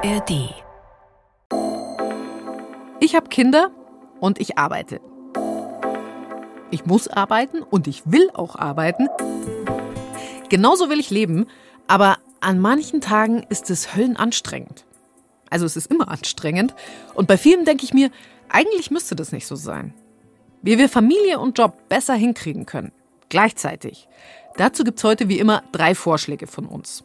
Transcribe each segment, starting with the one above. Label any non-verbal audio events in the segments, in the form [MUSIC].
ARD. Ich habe Kinder und ich arbeite. Ich muss arbeiten und ich will auch arbeiten. Genauso will ich leben, aber an manchen Tagen ist es höllenanstrengend. Also es ist immer anstrengend und bei vielen denke ich mir, eigentlich müsste das nicht so sein. Wie wir Familie und Job besser hinkriegen können, gleichzeitig. Dazu gibt es heute wie immer drei Vorschläge von uns.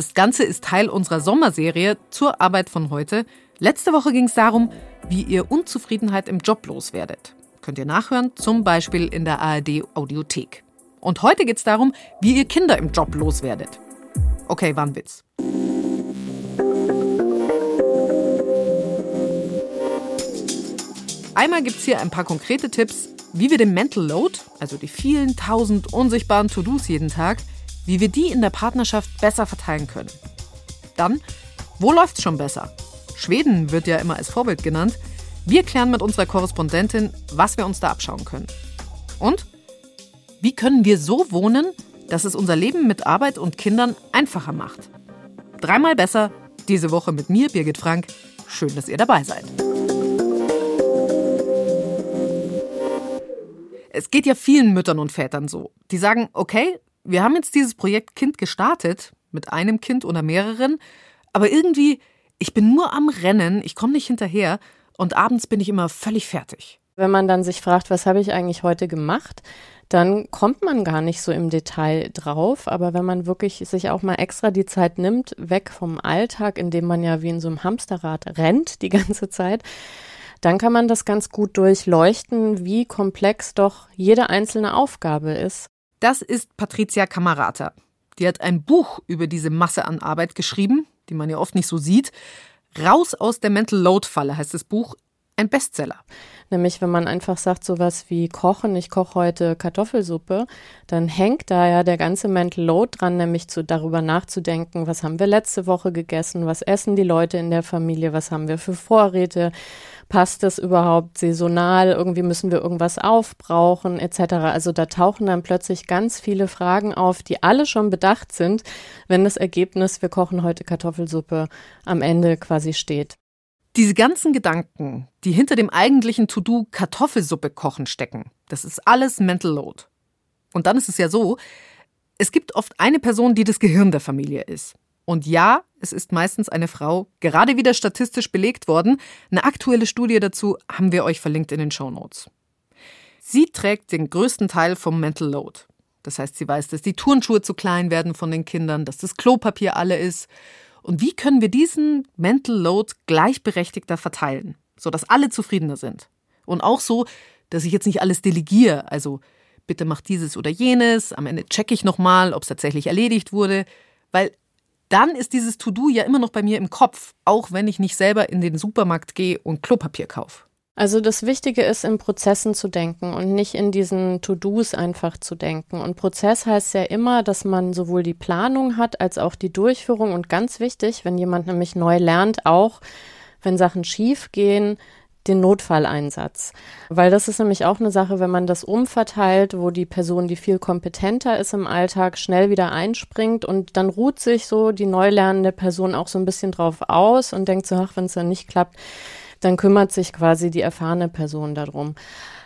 Das Ganze ist Teil unserer Sommerserie zur Arbeit von heute. Letzte Woche ging es darum, wie ihr Unzufriedenheit im Job loswerdet. Könnt ihr nachhören, zum Beispiel in der ARD Audiothek. Und heute geht es darum, wie ihr Kinder im Job loswerdet. Okay, war ein Witz. Einmal gibt es hier ein paar konkrete Tipps, wie wir den Mental Load, also die vielen tausend unsichtbaren To-Dos jeden Tag, wie wir die in der Partnerschaft besser verteilen können. Dann, wo läuft's schon besser? Schweden wird ja immer als Vorbild genannt. Wir klären mit unserer Korrespondentin, was wir uns da abschauen können. Und wie können wir so wohnen, dass es unser Leben mit Arbeit und Kindern einfacher macht? Dreimal besser, diese Woche mit mir, Birgit Frank. Schön, dass ihr dabei seid. Es geht ja vielen Müttern und Vätern so. Die sagen, okay, wir haben jetzt dieses Projekt Kind gestartet, mit einem Kind oder mehreren, aber irgendwie, ich bin nur am Rennen, ich komme nicht hinterher und abends bin ich immer völlig fertig. Wenn man dann sich fragt, was habe ich eigentlich heute gemacht, dann kommt man gar nicht so im Detail drauf. Aber wenn man wirklich sich auch mal extra die Zeit nimmt, weg vom Alltag, in dem man ja wie in so einem Hamsterrad rennt die ganze Zeit, dann kann man das ganz gut durchleuchten, wie komplex doch jede einzelne Aufgabe ist. Das ist Patricia Camarata. Die hat ein Buch über diese Masse an Arbeit geschrieben, die man ja oft nicht so sieht. Raus aus der Mental Load Falle heißt das Buch. Ein Bestseller. Nämlich, wenn man einfach sagt, sowas wie kochen, ich koche heute Kartoffelsuppe, dann hängt da ja der ganze Mental Load dran, nämlich zu, darüber nachzudenken, was haben wir letzte Woche gegessen, was essen die Leute in der Familie, was haben wir für Vorräte, passt das überhaupt saisonal, irgendwie müssen wir irgendwas aufbrauchen, etc. Also da tauchen dann plötzlich ganz viele Fragen auf, die alle schon bedacht sind, wenn das Ergebnis, wir kochen heute Kartoffelsuppe, am Ende quasi steht. Diese ganzen Gedanken, die hinter dem eigentlichen To-Do Kartoffelsuppe kochen stecken, das ist alles Mental Load. Und dann ist es ja so, es gibt oft eine Person, die das Gehirn der Familie ist. Und ja, es ist meistens eine Frau, gerade wieder statistisch belegt worden. Eine aktuelle Studie dazu haben wir euch verlinkt in den Show Notes. Sie trägt den größten Teil vom Mental Load. Das heißt, sie weiß, dass die Turnschuhe zu klein werden von den Kindern, dass das Klopapier alle ist. Und wie können wir diesen Mental Load gleichberechtigter verteilen, sodass alle zufriedener sind? Und auch so, dass ich jetzt nicht alles delegiere, also bitte mach dieses oder jenes, am Ende checke ich nochmal, ob es tatsächlich erledigt wurde, weil dann ist dieses To-Do ja immer noch bei mir im Kopf, auch wenn ich nicht selber in den Supermarkt gehe und Klopapier kaufe. Also das Wichtige ist, in Prozessen zu denken und nicht in diesen To-Dos einfach zu denken. Und Prozess heißt ja immer, dass man sowohl die Planung hat als auch die Durchführung. Und ganz wichtig, wenn jemand nämlich neu lernt, auch wenn Sachen schief gehen, den Notfalleinsatz. Weil das ist nämlich auch eine Sache, wenn man das umverteilt, wo die Person, die viel kompetenter ist im Alltag, schnell wieder einspringt und dann ruht sich so die neu lernende Person auch so ein bisschen drauf aus und denkt so, ach, wenn es dann nicht klappt, dann kümmert sich quasi die erfahrene Person darum.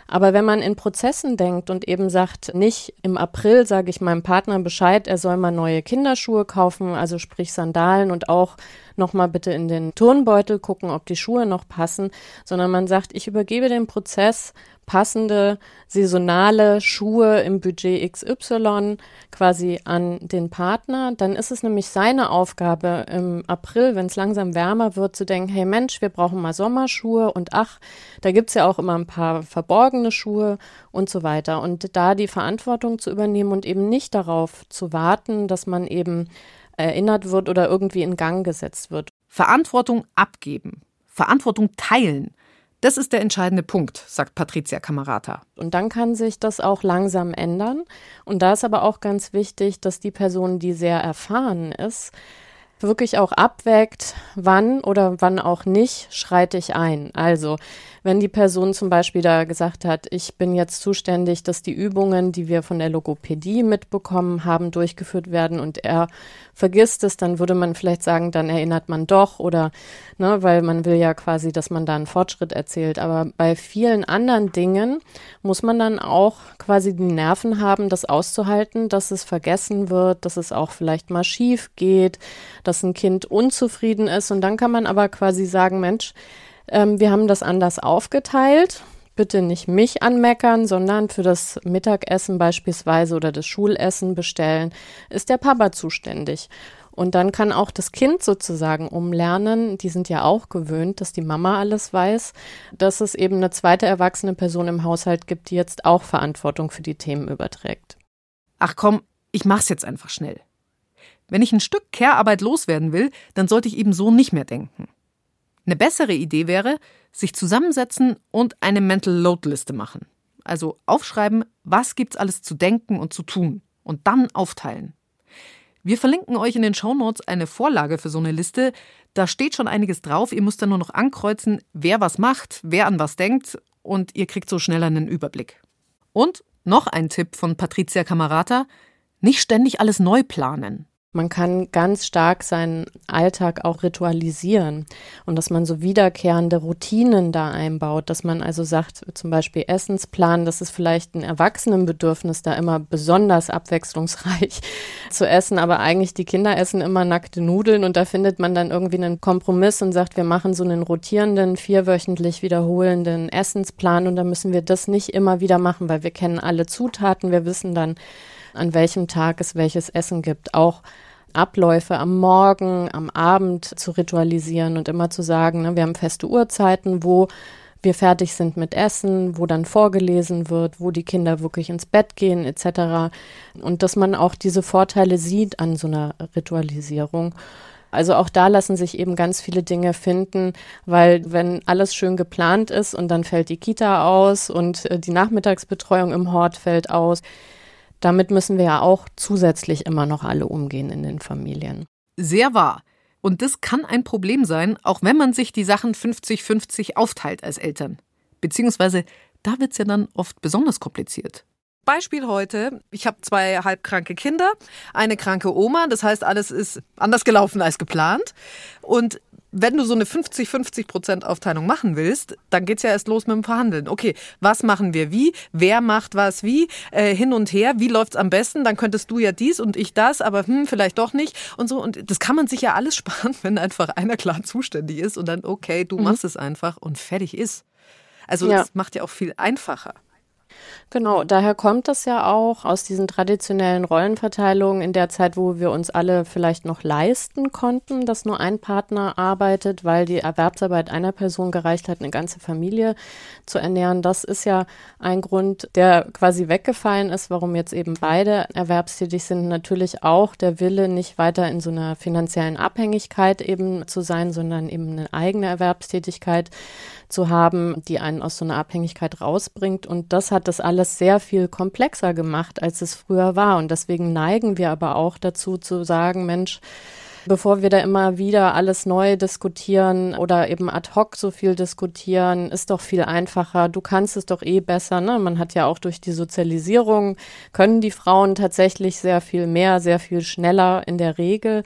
Aber wenn man in Prozessen denkt und eben sagt, nicht im April sage ich meinem Partner Bescheid, er soll mal neue Kinderschuhe kaufen, also sprich Sandalen und auch nochmal bitte in den Turnbeutel gucken, ob die Schuhe noch passen, sondern man sagt, ich übergebe den Prozess passende saisonale Schuhe im Budget XY quasi an den Partner, dann ist es nämlich seine Aufgabe im April, wenn es langsam wärmer wird, zu denken, hey Mensch, wir brauchen mal Sommerschuhe und ach, da gibt es ja auch immer ein paar verborgene Schuhe und so weiter. Und da die Verantwortung zu übernehmen und eben nicht darauf zu warten, dass man eben erinnert wird oder irgendwie in Gang gesetzt wird. Verantwortung abgeben, Verantwortung teilen. Das ist der entscheidende Punkt, sagt Patricia Camarata. Und dann kann sich das auch langsam ändern. Und da ist aber auch ganz wichtig, dass die Person, die sehr erfahren ist, wirklich auch abwägt, wann oder wann auch nicht schreite ich ein. Also wenn die Person zum Beispiel da gesagt hat, ich bin jetzt zuständig, dass die Übungen, die wir von der Logopädie mitbekommen haben, durchgeführt werden und er vergisst es, dann würde man vielleicht sagen, dann erinnert man doch oder, ne, weil man will ja quasi, dass man da einen Fortschritt erzählt. Aber bei vielen anderen Dingen muss man dann auch quasi die Nerven haben, das auszuhalten, dass es vergessen wird, dass es auch vielleicht mal schief geht, dass ein Kind unzufrieden ist und dann kann man aber quasi sagen, Mensch, ähm, wir haben das anders aufgeteilt. Bitte nicht mich anmeckern, sondern für das Mittagessen beispielsweise oder das Schulessen bestellen, ist der Papa zuständig. Und dann kann auch das Kind sozusagen umlernen, die sind ja auch gewöhnt, dass die Mama alles weiß, dass es eben eine zweite erwachsene Person im Haushalt gibt, die jetzt auch Verantwortung für die Themen überträgt. Ach komm, ich mach's jetzt einfach schnell. Wenn ich ein Stück Care-Arbeit loswerden will, dann sollte ich eben so nicht mehr denken. Eine bessere Idee wäre, sich zusammensetzen und eine Mental Load Liste machen. Also aufschreiben, was gibt's alles zu denken und zu tun und dann aufteilen. Wir verlinken euch in den Shownotes eine Vorlage für so eine Liste. Da steht schon einiges drauf. Ihr müsst dann nur noch ankreuzen, wer was macht, wer an was denkt und ihr kriegt so schneller einen Überblick. Und noch ein Tipp von Patricia Camarata: nicht ständig alles neu planen. Man kann ganz stark seinen Alltag auch ritualisieren und dass man so wiederkehrende Routinen da einbaut, dass man also sagt, zum Beispiel Essensplan, das ist vielleicht ein Erwachsenenbedürfnis, da immer besonders abwechslungsreich [LAUGHS] zu essen, aber eigentlich die Kinder essen immer nackte Nudeln und da findet man dann irgendwie einen Kompromiss und sagt, wir machen so einen rotierenden, vierwöchentlich wiederholenden Essensplan und da müssen wir das nicht immer wieder machen, weil wir kennen alle Zutaten, wir wissen dann, an welchem Tag es welches Essen gibt, auch Abläufe am Morgen, am Abend zu ritualisieren und immer zu sagen, ne, wir haben feste Uhrzeiten, wo wir fertig sind mit Essen, wo dann vorgelesen wird, wo die Kinder wirklich ins Bett gehen etc. Und dass man auch diese Vorteile sieht an so einer Ritualisierung. Also auch da lassen sich eben ganz viele Dinge finden, weil wenn alles schön geplant ist und dann fällt die Kita aus und äh, die Nachmittagsbetreuung im Hort fällt aus, damit müssen wir ja auch zusätzlich immer noch alle umgehen in den Familien. Sehr wahr. Und das kann ein Problem sein, auch wenn man sich die Sachen 50-50 aufteilt als Eltern. Beziehungsweise da wird es ja dann oft besonders kompliziert. Beispiel heute, ich habe zwei halbkranke Kinder, eine kranke Oma, das heißt, alles ist anders gelaufen als geplant. Und wenn du so eine 50-50% Aufteilung machen willst, dann geht es ja erst los mit dem Verhandeln. Okay, was machen wir wie? Wer macht was wie? Äh, hin und her, wie läuft es am besten? Dann könntest du ja dies und ich das, aber hm, vielleicht doch nicht und so. Und das kann man sich ja alles [LAUGHS] sparen, wenn einfach einer klar zuständig ist und dann, okay, du mhm. machst es einfach und fertig ist. Also ja. das macht ja auch viel einfacher. Genau, daher kommt das ja auch aus diesen traditionellen Rollenverteilungen in der Zeit, wo wir uns alle vielleicht noch leisten konnten, dass nur ein Partner arbeitet, weil die Erwerbsarbeit einer Person gereicht hat, eine ganze Familie zu ernähren. Das ist ja ein Grund, der quasi weggefallen ist, warum jetzt eben beide erwerbstätig sind. Natürlich auch der Wille, nicht weiter in so einer finanziellen Abhängigkeit eben zu sein, sondern eben eine eigene Erwerbstätigkeit zu haben, die einen aus so einer Abhängigkeit rausbringt. Und das hat das alles sehr viel komplexer gemacht, als es früher war. Und deswegen neigen wir aber auch dazu zu sagen, Mensch, bevor wir da immer wieder alles neu diskutieren oder eben ad hoc so viel diskutieren, ist doch viel einfacher. Du kannst es doch eh besser. Ne? Man hat ja auch durch die Sozialisierung, können die Frauen tatsächlich sehr viel mehr, sehr viel schneller in der Regel.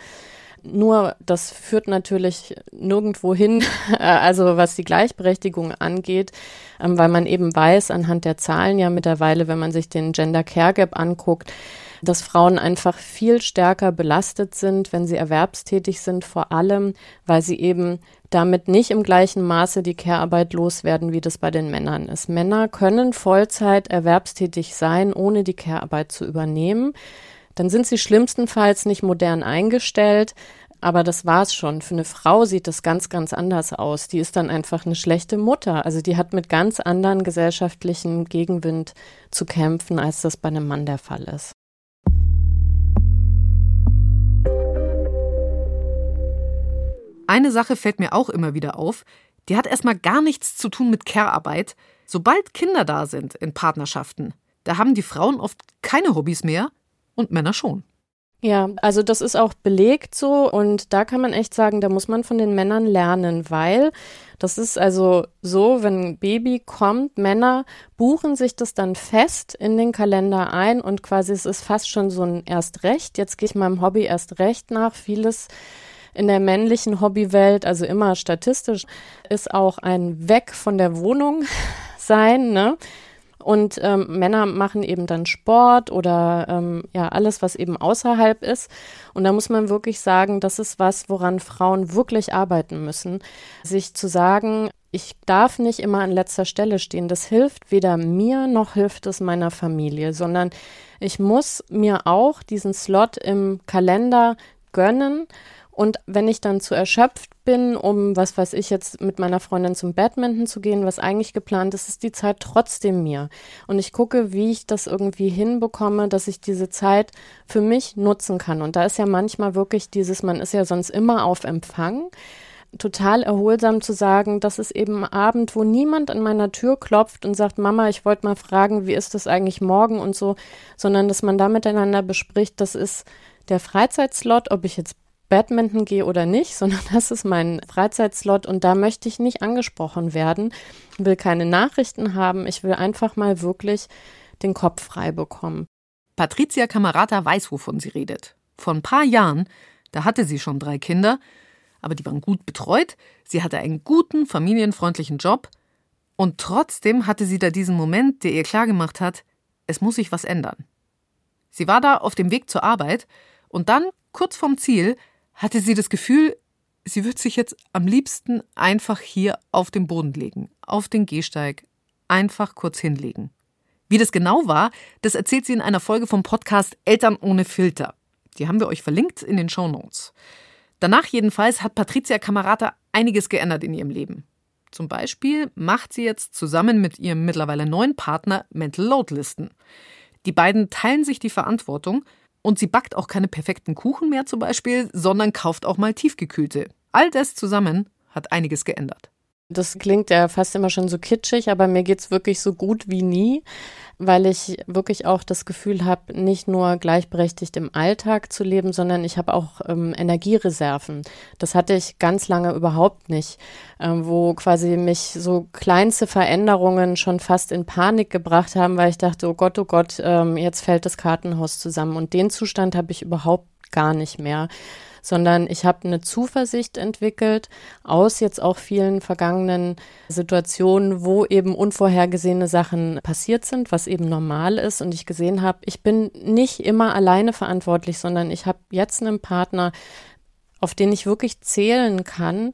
Nur das führt natürlich nirgendwo hin, [LAUGHS] äh, also was die Gleichberechtigung angeht, ähm, weil man eben weiß anhand der Zahlen ja mittlerweile, wenn man sich den Gender Care Gap anguckt, dass Frauen einfach viel stärker belastet sind, wenn sie erwerbstätig sind, vor allem, weil sie eben damit nicht im gleichen Maße die Care-Arbeit loswerden, wie das bei den Männern ist. Männer können Vollzeit erwerbstätig sein, ohne die Care-Arbeit zu übernehmen dann sind sie schlimmstenfalls nicht modern eingestellt. Aber das war's schon. Für eine Frau sieht das ganz, ganz anders aus. Die ist dann einfach eine schlechte Mutter. Also die hat mit ganz anderen gesellschaftlichen Gegenwind zu kämpfen, als das bei einem Mann der Fall ist. Eine Sache fällt mir auch immer wieder auf. Die hat erstmal gar nichts zu tun mit Care-Arbeit. Sobald Kinder da sind in Partnerschaften, da haben die Frauen oft keine Hobbys mehr und Männer schon. Ja, also das ist auch belegt so und da kann man echt sagen, da muss man von den Männern lernen, weil das ist also so, wenn ein Baby kommt, Männer buchen sich das dann fest in den Kalender ein und quasi es ist fast schon so ein Erstrecht. Jetzt gehe ich meinem Hobby erst recht nach. Vieles in der männlichen Hobbywelt, also immer statistisch, ist auch ein Weg von der Wohnung [LAUGHS] sein, ne? Und ähm, Männer machen eben dann Sport oder ähm, ja alles, was eben außerhalb ist. Und da muss man wirklich sagen, das ist was, woran Frauen wirklich arbeiten müssen. Sich zu sagen, ich darf nicht immer an letzter Stelle stehen. Das hilft weder mir noch hilft es meiner Familie, sondern ich muss mir auch diesen Slot im Kalender gönnen und wenn ich dann zu erschöpft bin, um, was weiß ich jetzt, mit meiner Freundin zum Badminton zu gehen, was eigentlich geplant ist, ist die Zeit trotzdem mir. Und ich gucke, wie ich das irgendwie hinbekomme, dass ich diese Zeit für mich nutzen kann. Und da ist ja manchmal wirklich dieses, man ist ja sonst immer auf Empfang total erholsam zu sagen, das ist eben Abend, wo niemand an meiner Tür klopft und sagt, Mama, ich wollte mal fragen, wie ist das eigentlich morgen und so, sondern dass man da miteinander bespricht, das ist der Freizeitslot, ob ich jetzt Badminton gehe oder nicht, sondern [LAUGHS] das ist mein Freizeitslot und da möchte ich nicht angesprochen werden, will keine Nachrichten haben, ich will einfach mal wirklich den Kopf frei bekommen. Patricia Camerata weiß, wovon sie redet. Vor ein paar Jahren, da hatte sie schon drei Kinder, aber die waren gut betreut, sie hatte einen guten, familienfreundlichen Job und trotzdem hatte sie da diesen Moment, der ihr klargemacht hat, es muss sich was ändern. Sie war da auf dem Weg zur Arbeit und dann, kurz vorm Ziel, hatte sie das Gefühl, sie würde sich jetzt am liebsten einfach hier auf den Boden legen, auf den Gehsteig, einfach kurz hinlegen. Wie das genau war, das erzählt sie in einer Folge vom Podcast Eltern ohne Filter. Die haben wir euch verlinkt in den Show Notes. Danach jedenfalls hat Patricia Camarata einiges geändert in ihrem Leben. Zum Beispiel macht sie jetzt zusammen mit ihrem mittlerweile neuen Partner Mental Load Listen. Die beiden teilen sich die Verantwortung und sie backt auch keine perfekten Kuchen mehr zum Beispiel, sondern kauft auch mal tiefgekühlte. All das zusammen hat einiges geändert. Das klingt ja fast immer schon so kitschig, aber mir geht's wirklich so gut wie nie, weil ich wirklich auch das Gefühl habe, nicht nur gleichberechtigt im Alltag zu leben, sondern ich habe auch ähm, Energiereserven. Das hatte ich ganz lange überhaupt nicht, ähm, wo quasi mich so kleinste Veränderungen schon fast in Panik gebracht haben, weil ich dachte, oh Gott, oh Gott, ähm, jetzt fällt das Kartenhaus zusammen. Und den Zustand habe ich überhaupt gar nicht mehr sondern ich habe eine Zuversicht entwickelt aus jetzt auch vielen vergangenen Situationen, wo eben unvorhergesehene Sachen passiert sind, was eben normal ist und ich gesehen habe, ich bin nicht immer alleine verantwortlich, sondern ich habe jetzt einen Partner, auf den ich wirklich zählen kann,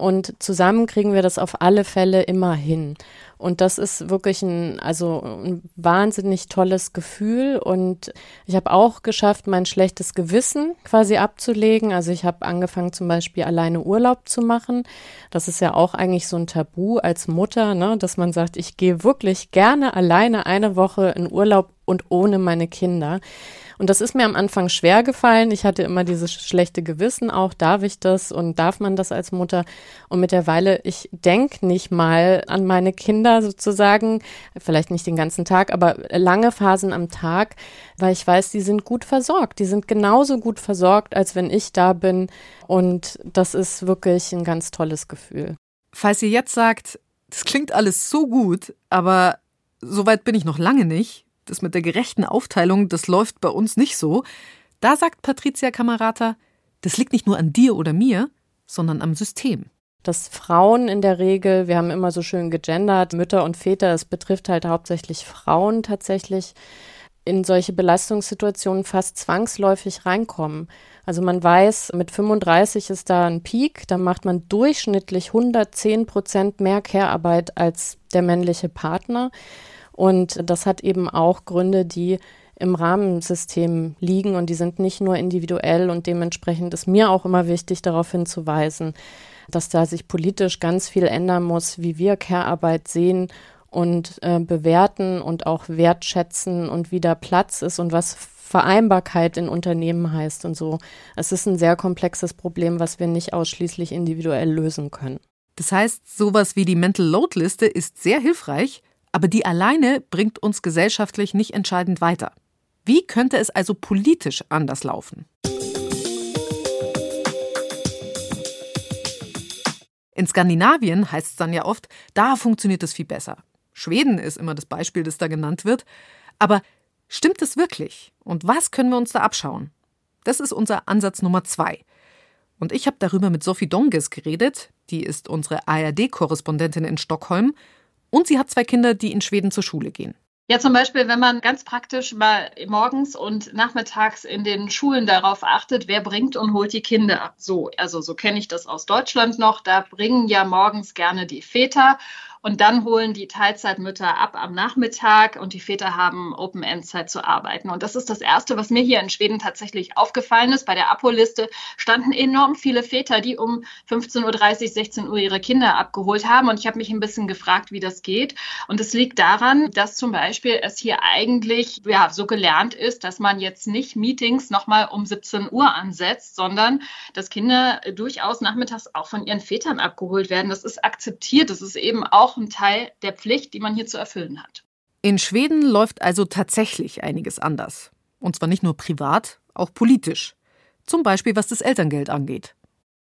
und zusammen kriegen wir das auf alle Fälle immer hin. Und das ist wirklich ein, also ein wahnsinnig tolles Gefühl. Und ich habe auch geschafft, mein schlechtes Gewissen quasi abzulegen. Also ich habe angefangen, zum Beispiel alleine Urlaub zu machen. Das ist ja auch eigentlich so ein Tabu als Mutter, ne, dass man sagt, ich gehe wirklich gerne alleine eine Woche in Urlaub und ohne meine Kinder. Und das ist mir am Anfang schwer gefallen. Ich hatte immer dieses schlechte Gewissen auch, darf ich das und darf man das als Mutter? Und mittlerweile, ich denke nicht mal an meine Kinder sozusagen, vielleicht nicht den ganzen Tag, aber lange Phasen am Tag, weil ich weiß, die sind gut versorgt. Die sind genauso gut versorgt, als wenn ich da bin. Und das ist wirklich ein ganz tolles Gefühl. Falls ihr jetzt sagt, das klingt alles so gut, aber so weit bin ich noch lange nicht, das mit der gerechten Aufteilung, das läuft bei uns nicht so. Da sagt Patricia Camerata, das liegt nicht nur an dir oder mir, sondern am System. Dass Frauen in der Regel, wir haben immer so schön gegendert, Mütter und Väter, es betrifft halt hauptsächlich Frauen tatsächlich, in solche Belastungssituationen fast zwangsläufig reinkommen. Also man weiß, mit 35 ist da ein Peak, da macht man durchschnittlich 110 Prozent mehr Care-Arbeit als der männliche Partner. Und das hat eben auch Gründe, die im Rahmensystem liegen und die sind nicht nur individuell und dementsprechend ist mir auch immer wichtig, darauf hinzuweisen, dass da sich politisch ganz viel ändern muss, wie wir Care-Arbeit sehen und äh, bewerten und auch wertschätzen und wie da Platz ist und was Vereinbarkeit in Unternehmen heißt und so. Es ist ein sehr komplexes Problem, was wir nicht ausschließlich individuell lösen können. Das heißt, sowas wie die Mental Load Liste ist sehr hilfreich, aber die alleine bringt uns gesellschaftlich nicht entscheidend weiter. Wie könnte es also politisch anders laufen? In Skandinavien heißt es dann ja oft, da funktioniert es viel besser. Schweden ist immer das Beispiel, das da genannt wird. Aber stimmt es wirklich? Und was können wir uns da abschauen? Das ist unser Ansatz Nummer zwei. Und ich habe darüber mit Sophie Donges geredet. Die ist unsere ARD-Korrespondentin in Stockholm. Und sie hat zwei Kinder, die in Schweden zur Schule gehen. Ja, zum Beispiel, wenn man ganz praktisch mal morgens und nachmittags in den Schulen darauf achtet, wer bringt und holt die Kinder. So, also so kenne ich das aus Deutschland noch. Da bringen ja morgens gerne die Väter und dann holen die Teilzeitmütter ab am Nachmittag und die Väter haben Open-End-Zeit zu arbeiten. Und das ist das Erste, was mir hier in Schweden tatsächlich aufgefallen ist. Bei der Apo-Liste standen enorm viele Väter, die um 15.30 Uhr, 16 Uhr ihre Kinder abgeholt haben. Und ich habe mich ein bisschen gefragt, wie das geht. Und es liegt daran, dass zum Beispiel es hier eigentlich ja, so gelernt ist, dass man jetzt nicht Meetings nochmal um 17 Uhr ansetzt, sondern dass Kinder durchaus nachmittags auch von ihren Vätern abgeholt werden. Das ist akzeptiert. Das ist eben auch auch ein Teil der Pflicht, die man hier zu erfüllen hat. In Schweden läuft also tatsächlich einiges anders. Und zwar nicht nur privat, auch politisch. Zum Beispiel was das Elterngeld angeht.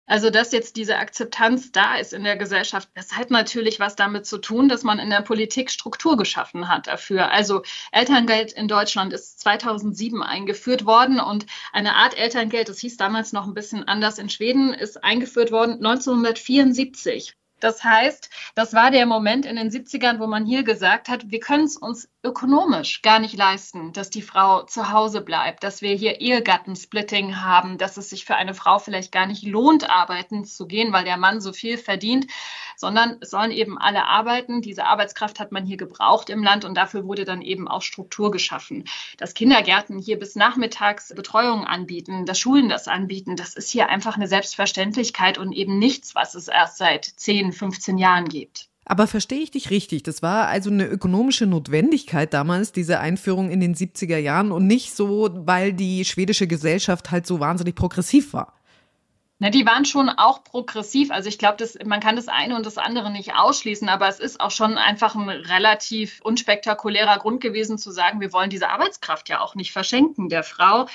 Also, dass jetzt diese Akzeptanz da ist in der Gesellschaft, das hat natürlich was damit zu tun, dass man in der Politik Struktur geschaffen hat dafür. Also, Elterngeld in Deutschland ist 2007 eingeführt worden und eine Art Elterngeld, das hieß damals noch ein bisschen anders in Schweden, ist eingeführt worden 1974. Das heißt, das war der Moment in den 70ern, wo man hier gesagt hat, wir können es uns ökonomisch gar nicht leisten, dass die Frau zu Hause bleibt, dass wir hier Ehegattensplitting haben, dass es sich für eine Frau vielleicht gar nicht lohnt, arbeiten zu gehen, weil der Mann so viel verdient, sondern es sollen eben alle arbeiten. Diese Arbeitskraft hat man hier gebraucht im Land und dafür wurde dann eben auch Struktur geschaffen. Dass Kindergärten hier bis nachmittags Betreuung anbieten, dass Schulen das anbieten, das ist hier einfach eine Selbstverständlichkeit und eben nichts, was es erst seit 10, 15 Jahren gibt. Aber verstehe ich dich richtig? Das war also eine ökonomische Notwendigkeit damals, diese Einführung in den 70er Jahren und nicht so, weil die schwedische Gesellschaft halt so wahnsinnig progressiv war. Na, die waren schon auch progressiv. Also ich glaube, man kann das eine und das andere nicht ausschließen, aber es ist auch schon einfach ein relativ unspektakulärer Grund gewesen zu sagen, wir wollen diese Arbeitskraft ja auch nicht verschenken der Frau.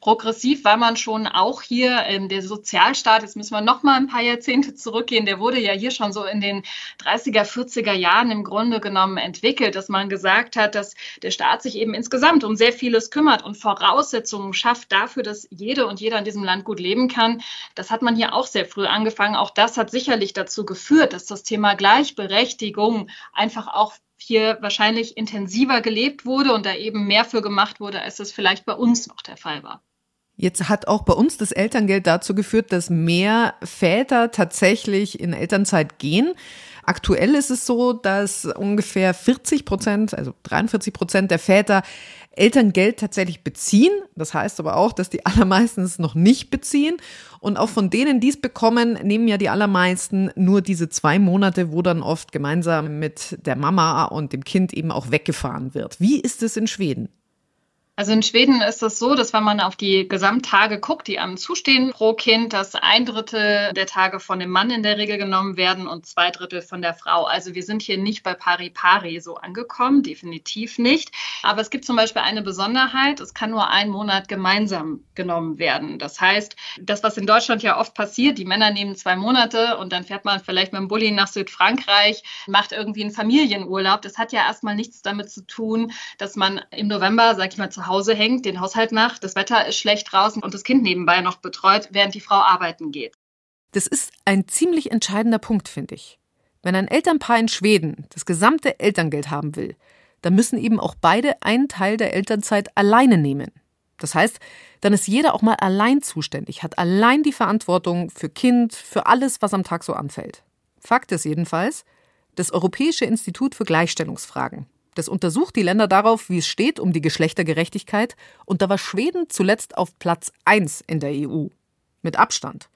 Progressiv war man schon auch hier. Ähm, der Sozialstaat, jetzt müssen wir noch mal ein paar Jahrzehnte zurückgehen, der wurde ja hier schon so in den 30er, 40er Jahren im Grunde genommen entwickelt, dass man gesagt hat, dass der Staat sich eben insgesamt um sehr vieles kümmert und Voraussetzungen schafft dafür, dass jede und jeder in diesem Land gut leben kann. Das das hat man hier auch sehr früh angefangen. Auch das hat sicherlich dazu geführt, dass das Thema Gleichberechtigung einfach auch hier wahrscheinlich intensiver gelebt wurde und da eben mehr für gemacht wurde, als es vielleicht bei uns noch der Fall war. Jetzt hat auch bei uns das Elterngeld dazu geführt, dass mehr Väter tatsächlich in Elternzeit gehen. Aktuell ist es so, dass ungefähr 40 Prozent, also 43 Prozent der Väter Elterngeld tatsächlich beziehen. Das heißt aber auch, dass die [LAUGHS] allermeisten es noch nicht beziehen. Und auch von denen, die es bekommen, nehmen ja die allermeisten nur diese zwei Monate, wo dann oft gemeinsam mit der Mama und dem Kind eben auch weggefahren wird. Wie ist es in Schweden? Also in Schweden ist es so, dass wenn man auf die Gesamttage guckt, die einem zustehen pro Kind, dass ein Drittel der Tage von dem Mann in der Regel genommen werden und zwei Drittel von der Frau. Also wir sind hier nicht bei pari pari so angekommen, definitiv nicht. Aber es gibt zum Beispiel eine Besonderheit, es kann nur ein Monat gemeinsam genommen werden. Das heißt, das, was in Deutschland ja oft passiert, die Männer nehmen zwei Monate und dann fährt man vielleicht mit dem Bulli nach Südfrankreich, macht irgendwie einen Familienurlaub. Das hat ja erstmal nichts damit zu tun, dass man im November, sag ich mal, zu Hause hängt, den Haushalt macht, das Wetter ist schlecht draußen und das Kind nebenbei noch betreut, während die Frau arbeiten geht. Das ist ein ziemlich entscheidender Punkt, finde ich. Wenn ein Elternpaar in Schweden das gesamte Elterngeld haben will, dann müssen eben auch beide einen Teil der Elternzeit alleine nehmen. Das heißt, dann ist jeder auch mal allein zuständig, hat allein die Verantwortung für Kind, für alles, was am Tag so anfällt. Fakt ist jedenfalls, das Europäische Institut für Gleichstellungsfragen das untersucht die Länder darauf, wie es steht um die Geschlechtergerechtigkeit. Und da war Schweden zuletzt auf Platz 1 in der EU. Mit Abstand.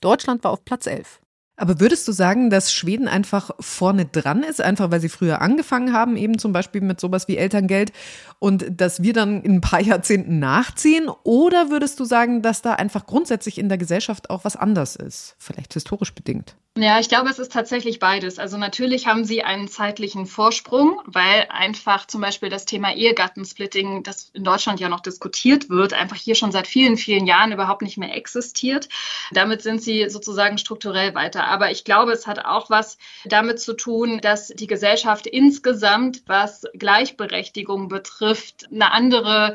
Deutschland war auf Platz 11. Aber würdest du sagen, dass Schweden einfach vorne dran ist, einfach weil sie früher angefangen haben, eben zum Beispiel mit sowas wie Elterngeld und dass wir dann in ein paar [LAUGHS] Jahrzehnten nachziehen? Oder würdest du sagen, dass da einfach grundsätzlich in der Gesellschaft auch was anders ist? Vielleicht historisch bedingt? Ja, ich glaube, es ist tatsächlich beides. Also natürlich haben sie einen zeitlichen Vorsprung, weil einfach zum Beispiel das Thema Ehegattensplitting, das in Deutschland ja noch diskutiert wird, einfach hier schon seit vielen, vielen Jahren überhaupt nicht mehr existiert. Damit sind sie sozusagen strukturell weiter. Aber ich glaube, es hat auch was damit zu tun, dass die Gesellschaft insgesamt, was Gleichberechtigung betrifft, eine andere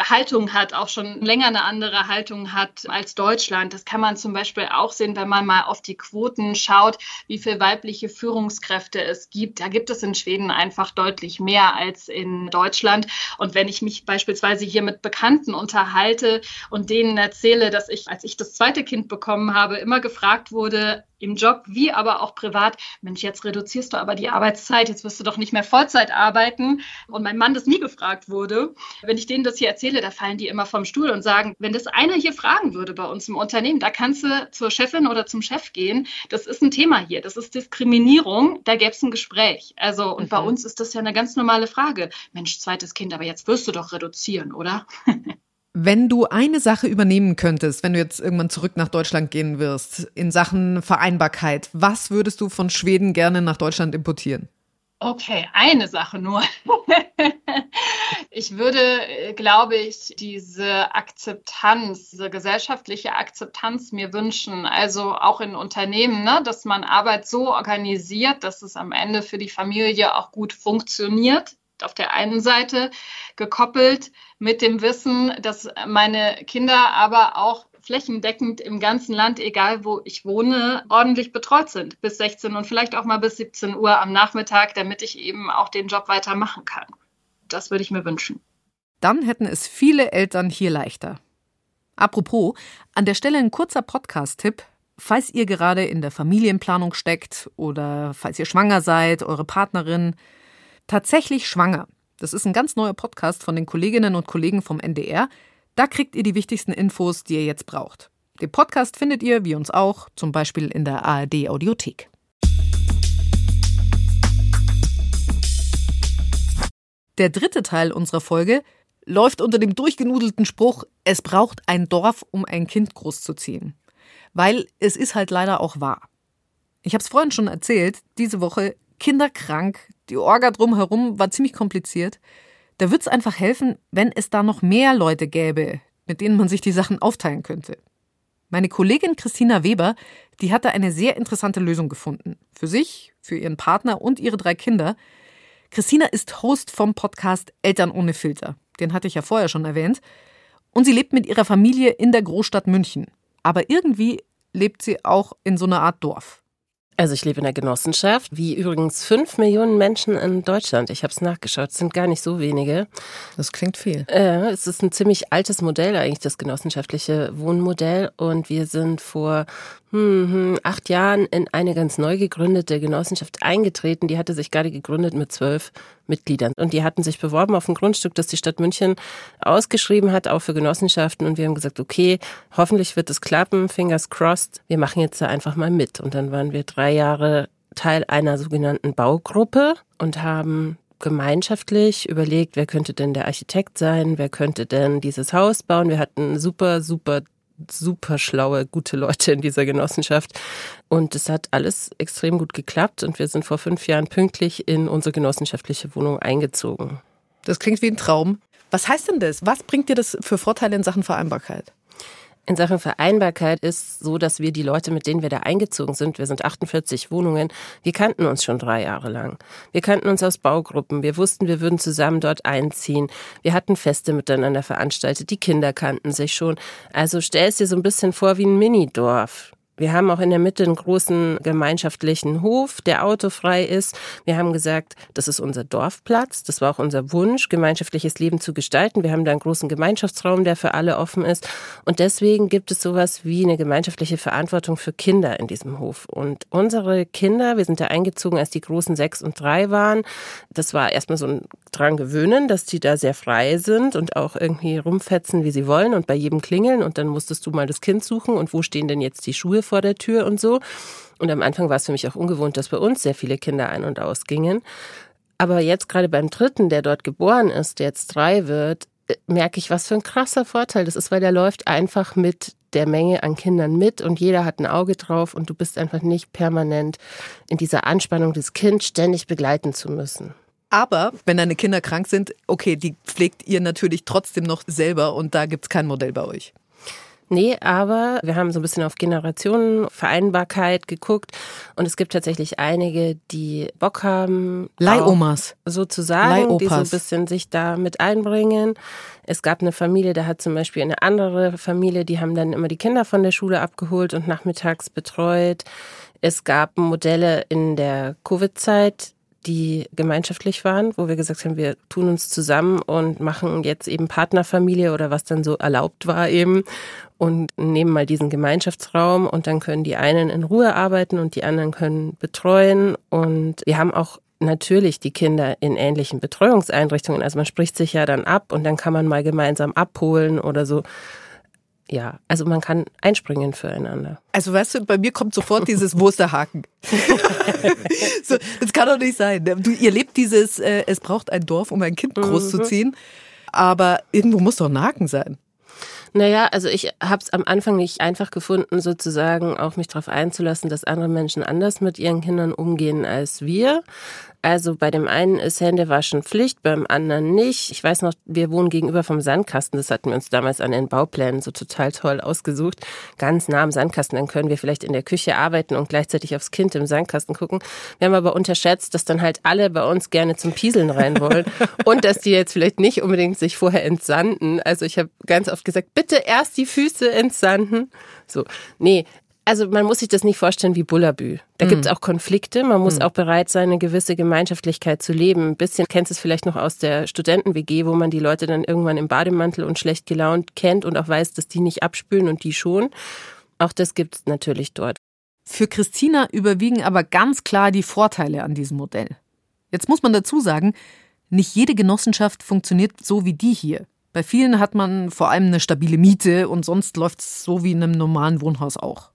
Haltung hat, auch schon länger eine andere Haltung hat als Deutschland. Das kann man zum Beispiel auch sehen, wenn man mal auf die Quoten schaut, wie viele weibliche Führungskräfte es gibt. Da gibt es in Schweden einfach deutlich mehr als in Deutschland. Und wenn ich mich beispielsweise hier mit Bekannten unterhalte und denen erzähle, dass ich, als ich das zweite Kind bekommen habe, immer gefragt wurde, im Job wie aber auch privat, Mensch, jetzt reduzierst du aber die Arbeitszeit, jetzt wirst du doch nicht mehr Vollzeit arbeiten. Und mein Mann das nie gefragt wurde. Wenn ich denen das hier erzähle, da fallen die immer vom Stuhl und sagen, wenn das einer hier fragen würde bei uns im Unternehmen, da kannst du zur Chefin oder zum Chef gehen. Das ist ein Thema hier. Das ist Diskriminierung. Da gäbe es ein Gespräch. Also, und mhm. bei uns ist das ja eine ganz normale Frage. Mensch, zweites Kind, aber jetzt wirst du doch reduzieren, oder? [LAUGHS] Wenn du eine Sache übernehmen könntest, wenn du jetzt irgendwann zurück nach Deutschland gehen wirst, in Sachen Vereinbarkeit, was würdest du von Schweden gerne nach Deutschland importieren? Okay, eine Sache nur. [LAUGHS] ich würde, glaube ich, diese Akzeptanz, diese gesellschaftliche Akzeptanz mir wünschen. Also auch in Unternehmen, ne, dass man Arbeit so organisiert, dass es am Ende für die Familie auch gut funktioniert auf der einen Seite gekoppelt mit dem Wissen, dass meine Kinder aber auch flächendeckend im ganzen Land, egal wo ich wohne, ordentlich betreut sind bis 16 und vielleicht auch mal bis 17 Uhr am Nachmittag, damit ich eben auch den Job weitermachen kann. Das würde ich mir wünschen. Dann hätten es viele Eltern hier leichter. Apropos, an der Stelle ein kurzer Podcast-Tipp. Falls ihr gerade in der Familienplanung steckt oder falls ihr schwanger seid, eure Partnerin, Tatsächlich schwanger. Das ist ein ganz neuer Podcast von den Kolleginnen und Kollegen vom NDR. Da kriegt ihr die wichtigsten Infos, die ihr jetzt braucht. Den Podcast findet ihr, wie uns auch, zum Beispiel in der ARD Audiothek. Der dritte Teil unserer Folge läuft unter dem durchgenudelten Spruch, es braucht ein Dorf, um ein Kind großzuziehen. Weil es ist halt leider auch wahr. Ich habe es vorhin schon erzählt, diese Woche kinderkrank, die Orga drumherum war ziemlich kompliziert. Da würde es einfach helfen, wenn es da noch mehr Leute gäbe, mit denen man sich die Sachen aufteilen könnte. Meine Kollegin Christina Weber, die hatte eine sehr interessante Lösung gefunden. Für sich, für ihren Partner und ihre drei Kinder. Christina ist Host vom Podcast Eltern ohne Filter. Den hatte ich ja vorher schon erwähnt. Und sie lebt mit ihrer Familie in der Großstadt München. Aber irgendwie lebt sie auch in so einer Art Dorf. Also ich lebe in der Genossenschaft, wie übrigens fünf Millionen Menschen in Deutschland. Ich habe es nachgeschaut, es sind gar nicht so wenige. Das klingt viel. Äh, es ist ein ziemlich altes Modell eigentlich, das genossenschaftliche Wohnmodell. Und wir sind vor hm, acht Jahren in eine ganz neu gegründete Genossenschaft eingetreten. Die hatte sich gerade gegründet mit zwölf Mitgliedern. Und die hatten sich beworben auf ein Grundstück, das die Stadt München ausgeschrieben hat, auch für Genossenschaften. Und wir haben gesagt, okay, hoffentlich wird es klappen, fingers crossed. Wir machen jetzt da einfach mal mit. Und dann waren wir drei Jahre Teil einer sogenannten Baugruppe und haben gemeinschaftlich überlegt, wer könnte denn der Architekt sein, wer könnte denn dieses Haus bauen. Wir hatten super, super super schlaue, gute Leute in dieser Genossenschaft. Und es hat alles extrem gut geklappt und wir sind vor fünf Jahren pünktlich in unsere genossenschaftliche Wohnung eingezogen. Das klingt wie ein Traum. Was heißt denn das? Was bringt dir das für Vorteile in Sachen Vereinbarkeit? In Sachen Vereinbarkeit ist so, dass wir die Leute, mit denen wir da eingezogen sind, wir sind 48 Wohnungen, wir kannten uns schon drei Jahre lang. Wir kannten uns aus Baugruppen, wir wussten, wir würden zusammen dort einziehen. Wir hatten Feste miteinander veranstaltet, die Kinder kannten sich schon. Also stell es dir so ein bisschen vor wie ein Minidorf. Wir haben auch in der Mitte einen großen gemeinschaftlichen Hof, der autofrei ist. Wir haben gesagt, das ist unser Dorfplatz. Das war auch unser Wunsch, gemeinschaftliches Leben zu gestalten. Wir haben da einen großen Gemeinschaftsraum, der für alle offen ist. Und deswegen gibt es sowas wie eine gemeinschaftliche Verantwortung für Kinder in diesem Hof. Und unsere Kinder, wir sind da eingezogen, als die großen sechs und drei waren. Das war erstmal so ein dran gewöhnen, dass die da sehr frei sind und auch irgendwie rumfetzen, wie sie wollen und bei jedem klingeln. Und dann musstest du mal das Kind suchen und wo stehen denn jetzt die Schuhe vor der Tür und so. Und am Anfang war es für mich auch ungewohnt, dass bei uns sehr viele Kinder ein- und ausgingen. Aber jetzt gerade beim dritten, der dort geboren ist, der jetzt drei wird, äh, merke ich, was für ein krasser Vorteil das ist, weil der läuft einfach mit der Menge an Kindern mit und jeder hat ein Auge drauf und du bist einfach nicht permanent in dieser Anspannung, das Kind ständig begleiten zu müssen. Aber wenn deine Kinder krank sind, okay, die pflegt ihr natürlich trotzdem noch selber und da gibt es kein Modell bei euch. Nee, aber wir haben so ein bisschen auf Generationenvereinbarkeit geguckt und es gibt tatsächlich einige, die Bock haben. Leihomas. Sozusagen, Leihopas. die so ein bisschen sich da mit einbringen. Es gab eine Familie, da hat zum Beispiel eine andere Familie, die haben dann immer die Kinder von der Schule abgeholt und nachmittags betreut. Es gab Modelle in der Covid-Zeit, die gemeinschaftlich waren, wo wir gesagt haben, wir tun uns zusammen und machen jetzt eben Partnerfamilie oder was dann so erlaubt war eben und nehmen mal diesen Gemeinschaftsraum und dann können die einen in Ruhe arbeiten und die anderen können betreuen und wir haben auch natürlich die Kinder in ähnlichen Betreuungseinrichtungen. Also man spricht sich ja dann ab und dann kann man mal gemeinsam abholen oder so ja, also man kann einspringen füreinander. Also weißt du, bei mir kommt sofort dieses, wo ist der Haken? [LAUGHS] so, das kann doch nicht sein. Du, ihr lebt dieses, äh, es braucht ein Dorf, um ein Kind großzuziehen, mhm. aber irgendwo muss doch ein Haken sein. Naja, also ich habe es am Anfang nicht einfach gefunden, sozusagen auch mich darauf einzulassen, dass andere Menschen anders mit ihren Kindern umgehen als wir. Also bei dem einen ist Händewaschen Pflicht, beim anderen nicht. Ich weiß noch, wir wohnen gegenüber vom Sandkasten. Das hatten wir uns damals an den Bauplänen so total toll ausgesucht. Ganz nah am Sandkasten. Dann können wir vielleicht in der Küche arbeiten und gleichzeitig aufs Kind im Sandkasten gucken. Wir haben aber unterschätzt, dass dann halt alle bei uns gerne zum Pieseln rein wollen [LAUGHS] und dass die jetzt vielleicht nicht unbedingt sich vorher entsanden. Also ich habe ganz oft gesagt, bitte erst die Füße entsanden. So, nee, also man muss sich das nicht vorstellen wie Bullabü. Da mhm. gibt es auch Konflikte. Man muss mhm. auch bereit sein, eine gewisse Gemeinschaftlichkeit zu leben. Ein bisschen kennst es vielleicht noch aus der Studenten-WG, wo man die Leute dann irgendwann im Bademantel und schlecht gelaunt kennt und auch weiß, dass die nicht abspülen und die schon. Auch das gibt es natürlich dort. Für Christina überwiegen aber ganz klar die Vorteile an diesem Modell. Jetzt muss man dazu sagen, nicht jede Genossenschaft funktioniert so wie die hier. Bei vielen hat man vor allem eine stabile Miete und sonst läuft es so wie in einem normalen Wohnhaus auch.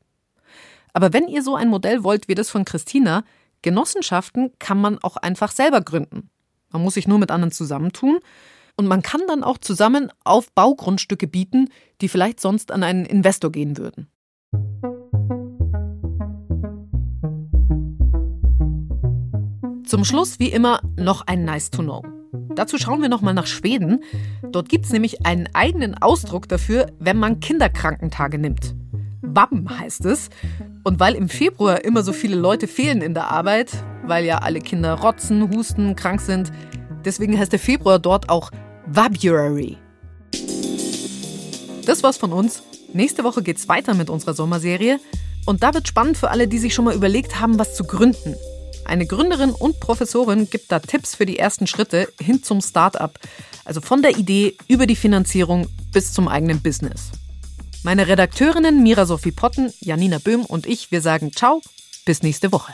Aber wenn ihr so ein Modell wollt wie das von Christina, Genossenschaften kann man auch einfach selber gründen. Man muss sich nur mit anderen zusammentun und man kann dann auch zusammen auf Baugrundstücke bieten, die vielleicht sonst an einen Investor gehen würden. Zum Schluss, wie immer, noch ein Nice to Know. Dazu schauen wir nochmal nach Schweden. Dort gibt es nämlich einen eigenen Ausdruck dafür, wenn man Kinderkrankentage nimmt. WAM heißt es. Und weil im Februar immer so viele Leute fehlen in der Arbeit, weil ja alle Kinder rotzen, husten, krank sind, deswegen heißt der Februar dort auch Wabuary. Das war's von uns. Nächste Woche geht's weiter mit unserer Sommerserie. Und da wird spannend für alle, die sich schon mal überlegt haben, was zu gründen. Eine Gründerin und Professorin gibt da Tipps für die ersten Schritte hin zum Start-up. Also von der Idee über die Finanzierung bis zum eigenen Business. Meine Redakteurinnen Mira Sophie Potten, Janina Böhm und ich, wir sagen ciao, bis nächste Woche.